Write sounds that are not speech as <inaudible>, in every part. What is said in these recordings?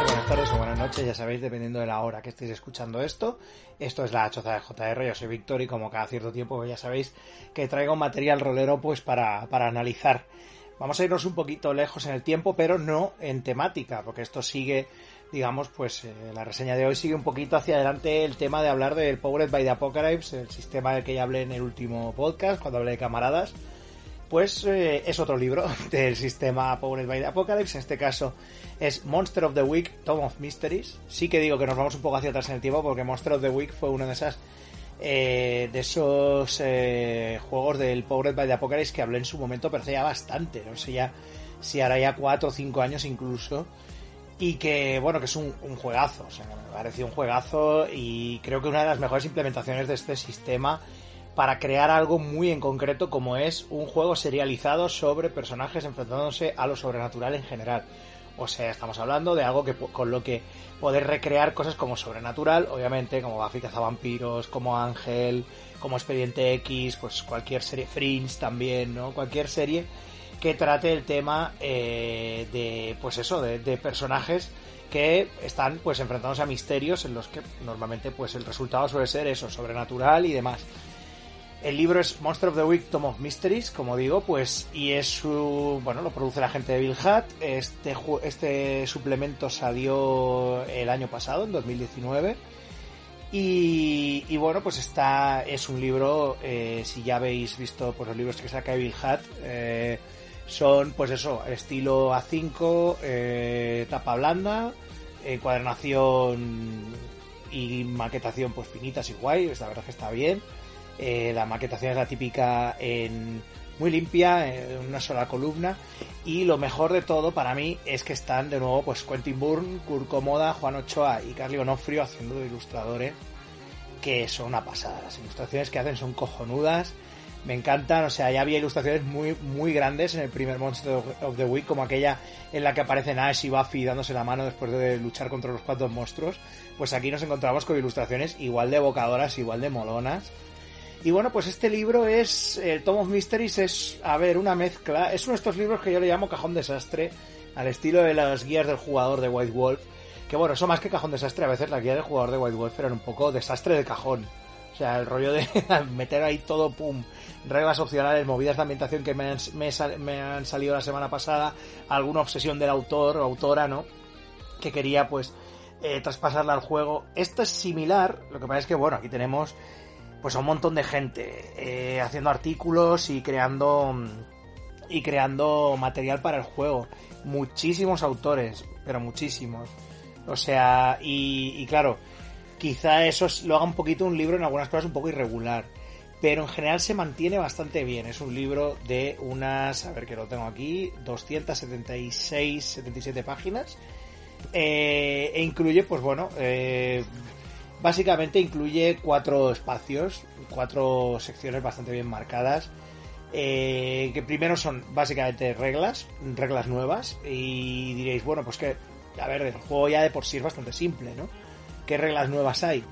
buenas tardes o buenas noches, ya sabéis, dependiendo de la hora que estéis escuchando esto. Esto es la choza de JR, yo soy Víctor y como cada cierto tiempo ya sabéis que traigo material rolero pues para, para analizar. Vamos a irnos un poquito lejos en el tiempo, pero no en temática, porque esto sigue, digamos, pues eh, la reseña de hoy sigue un poquito hacia adelante el tema de hablar del Powered by the Apocalypse, el sistema del que ya hablé en el último podcast, cuando hablé de camaradas pues eh, es otro libro <laughs> del sistema Powered by the Apocalypse. En este caso es Monster of the Week, Tome of Mysteries. Sí que digo que nos vamos un poco hacia atrás en el tiempo porque Monster of the Week fue uno de esas eh, de esos eh, juegos del Powered by the Apocalypse que hablé en su momento, pero hace ya bastante, no sé ya si ahora ya 4 o 5 años incluso. Y que, bueno, que es un, un juegazo, o sea, me pareció un juegazo y creo que una de las mejores implementaciones de este sistema para crear algo muy en concreto como es un juego serializado sobre personajes enfrentándose a lo sobrenatural en general. O sea, estamos hablando de algo que con lo que poder recrear cosas como sobrenatural, obviamente, como Buffy vampiros, como Ángel, como Expediente X, pues cualquier serie, Fringe también, ¿no? Cualquier serie que trate el tema eh, de, pues eso, de, de personajes que están pues enfrentándose a misterios en los que normalmente pues el resultado suele ser eso, sobrenatural y demás. El libro es Monster of the Week Tome of Mysteries, como digo, pues, y es su, bueno, lo produce la gente de Bill Hutt. Este, este suplemento salió el año pasado, en 2019. Y, y bueno, pues está, es un libro, eh, si ya habéis visto pues, los libros que saca Bill Hutt, eh, son, pues eso, estilo A5, eh, tapa blanda, encuadernación y maquetación pues finitas y guay, la verdad que está bien eh, la maquetación es la típica en muy limpia, en una sola columna. Y lo mejor de todo para mí es que están de nuevo pues Quentin Bourne, Kurt Comoda, Juan Ochoa y Carly Onofrio haciendo de ilustradores que son una pasada. Las ilustraciones que hacen son cojonudas. Me encantan, o sea, ya había ilustraciones muy, muy grandes en el primer Monster of the Week, como aquella en la que aparecen Ash y Buffy dándose la mano después de luchar contra los cuatro monstruos. Pues aquí nos encontramos con ilustraciones igual de evocadoras, igual de molonas y bueno, pues este libro es, el Tom of Mysteries es, a ver, una mezcla, es uno de estos libros que yo le llamo cajón desastre, al estilo de las guías del jugador de White Wolf, que bueno, eso más que cajón desastre, a veces las guías del jugador de White Wolf eran un poco desastre de cajón. O sea, el rollo de <laughs> meter ahí todo, pum, reglas opcionales, movidas de ambientación que me han, me, han salido la semana pasada, alguna obsesión del autor o autora, ¿no? Que quería pues eh, traspasarla al juego. Esto es similar, lo que pasa es que bueno, aquí tenemos pues a un montón de gente eh, haciendo artículos y creando y creando material para el juego. Muchísimos autores, pero muchísimos. O sea, y, claro, quizá eso lo haga un poquito un libro en algunas cosas un poco irregular. Pero en general se mantiene bastante bien. Es un libro de unas, a ver que lo tengo aquí, 276, 77 páginas. Eh, e incluye, pues bueno, eh, Básicamente incluye cuatro espacios, cuatro secciones bastante bien marcadas. Eh, que primero son básicamente reglas, reglas nuevas. Y diréis, bueno, pues que, a ver, el juego ya de por sí es bastante simple, ¿no? ¿Qué reglas nuevas hay?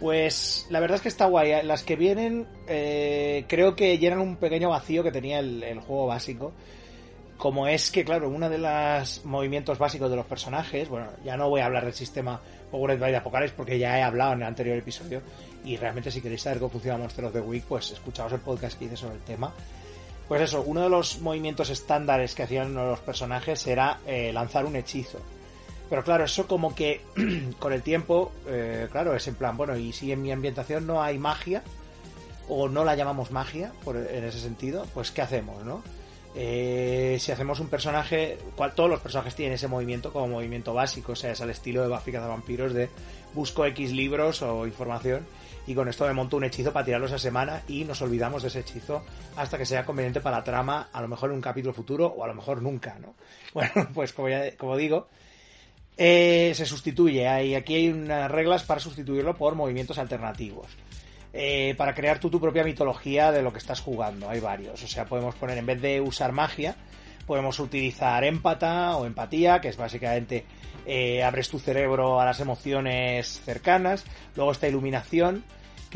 Pues la verdad es que está guay. Las que vienen eh, creo que llenan un pequeño vacío que tenía el, el, juego básico. Como es que, claro, uno de los movimientos básicos de los personajes, bueno, ya no voy a hablar del sistema Powered by the Apocalypse porque ya he hablado en el anterior episodio y realmente si queréis saber cómo funciona Monster of the Week pues escuchaos el podcast que hice sobre el tema pues eso, uno de los movimientos estándares que hacían los personajes era eh, lanzar un hechizo pero claro, eso como que <clears throat> con el tiempo, eh, claro, es en plan, bueno, y si en mi ambientación no hay magia, o no la llamamos magia, por, en ese sentido, pues ¿qué hacemos, no? Eh, si hacemos un personaje, cual, todos los personajes tienen ese movimiento como movimiento básico, o sea, es al estilo de Buffy vampiros de busco X libros o información y con esto me monto un hechizo para tirarlos a semana y nos olvidamos de ese hechizo hasta que sea conveniente para la trama, a lo mejor en un capítulo futuro o a lo mejor nunca, ¿no? <laughs> Bueno, pues como, ya, digo, eh, se sustituye, hay, aquí hay unas reglas para sustituirlo por movimientos alternativos. Eh, para crear tú tu propia mitología de lo que estás jugando. Hay varios. O sea, podemos poner, en vez de usar magia, podemos utilizar empata o empatía, que es básicamente eh, abres tu cerebro a las emociones cercanas. Luego está iluminación,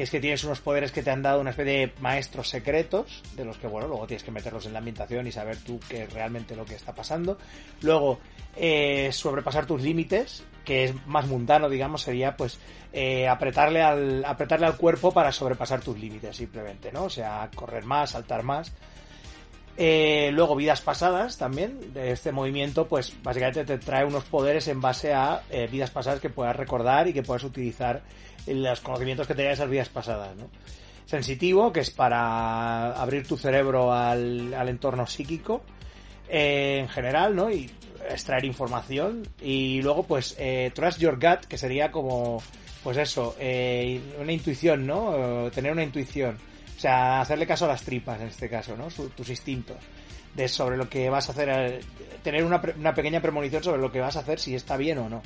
que es que tienes unos poderes que te han dado una especie de maestros secretos, de los que, bueno, luego tienes que meterlos en la ambientación y saber tú qué es realmente lo que está pasando. Luego, eh, sobrepasar tus límites, que es más mundano, digamos, sería pues eh, apretarle, al, apretarle al cuerpo para sobrepasar tus límites, simplemente, ¿no? O sea, correr más, saltar más. Eh, luego, vidas pasadas también. De este movimiento, pues básicamente te trae unos poderes en base a eh, vidas pasadas que puedas recordar y que puedas utilizar los conocimientos que tenías esas vidas pasadas, ¿no? Sensitivo, que es para abrir tu cerebro al, entorno psíquico eh, en general, ¿no? Y extraer información. Y luego, pues, eh, Trust Your Gut, que sería como, pues eso, una intuición, ¿no? Tener una intuición. O sea, hacerle caso a las tripas en este caso, ¿no? tus instintos. De sobre lo que vas a hacer, tener una, una pequeña premonición sobre lo que vas a hacer, si está bien o no.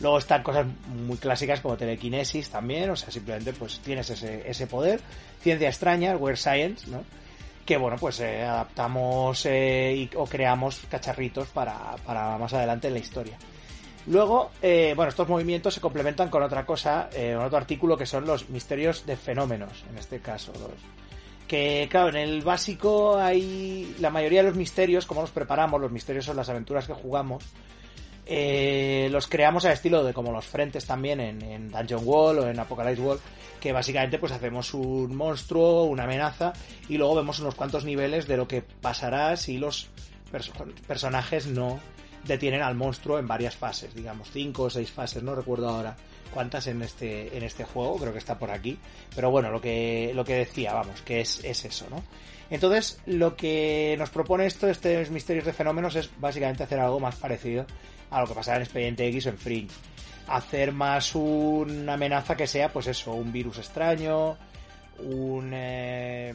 Luego están cosas muy clásicas como telequinesis también, o sea, simplemente pues tienes ese, ese poder. Ciencia extraña, Weird Science, ¿no? Que bueno, pues eh, adaptamos eh, y, o creamos cacharritos para, para más adelante en la historia. Luego, eh, bueno, estos movimientos se complementan con otra cosa, eh, otro artículo que son los misterios de fenómenos, en este caso. Los, que, claro, en el básico hay la mayoría de los misterios, como los preparamos, los misterios son las aventuras que jugamos, eh, los creamos al estilo de como los frentes también en, Dungeon Wall o en Apocalypse Wall, que básicamente pues hacemos un monstruo, una amenaza y luego vemos unos cuantos niveles de lo que pasará si los perso personajes no detienen al monstruo en varias fases, digamos, cinco o seis fases, no recuerdo ahora cuántas en este, en este juego, creo que está por aquí, pero bueno, lo que, lo que decía, vamos, que es, es eso, ¿no? Entonces, lo que nos propone esto, este Misterios de Fenómenos, es básicamente hacer algo más parecido a lo que pasará en Expediente X o en Fringe. Hacer más una amenaza que sea, pues eso, un virus extraño, un... Eh,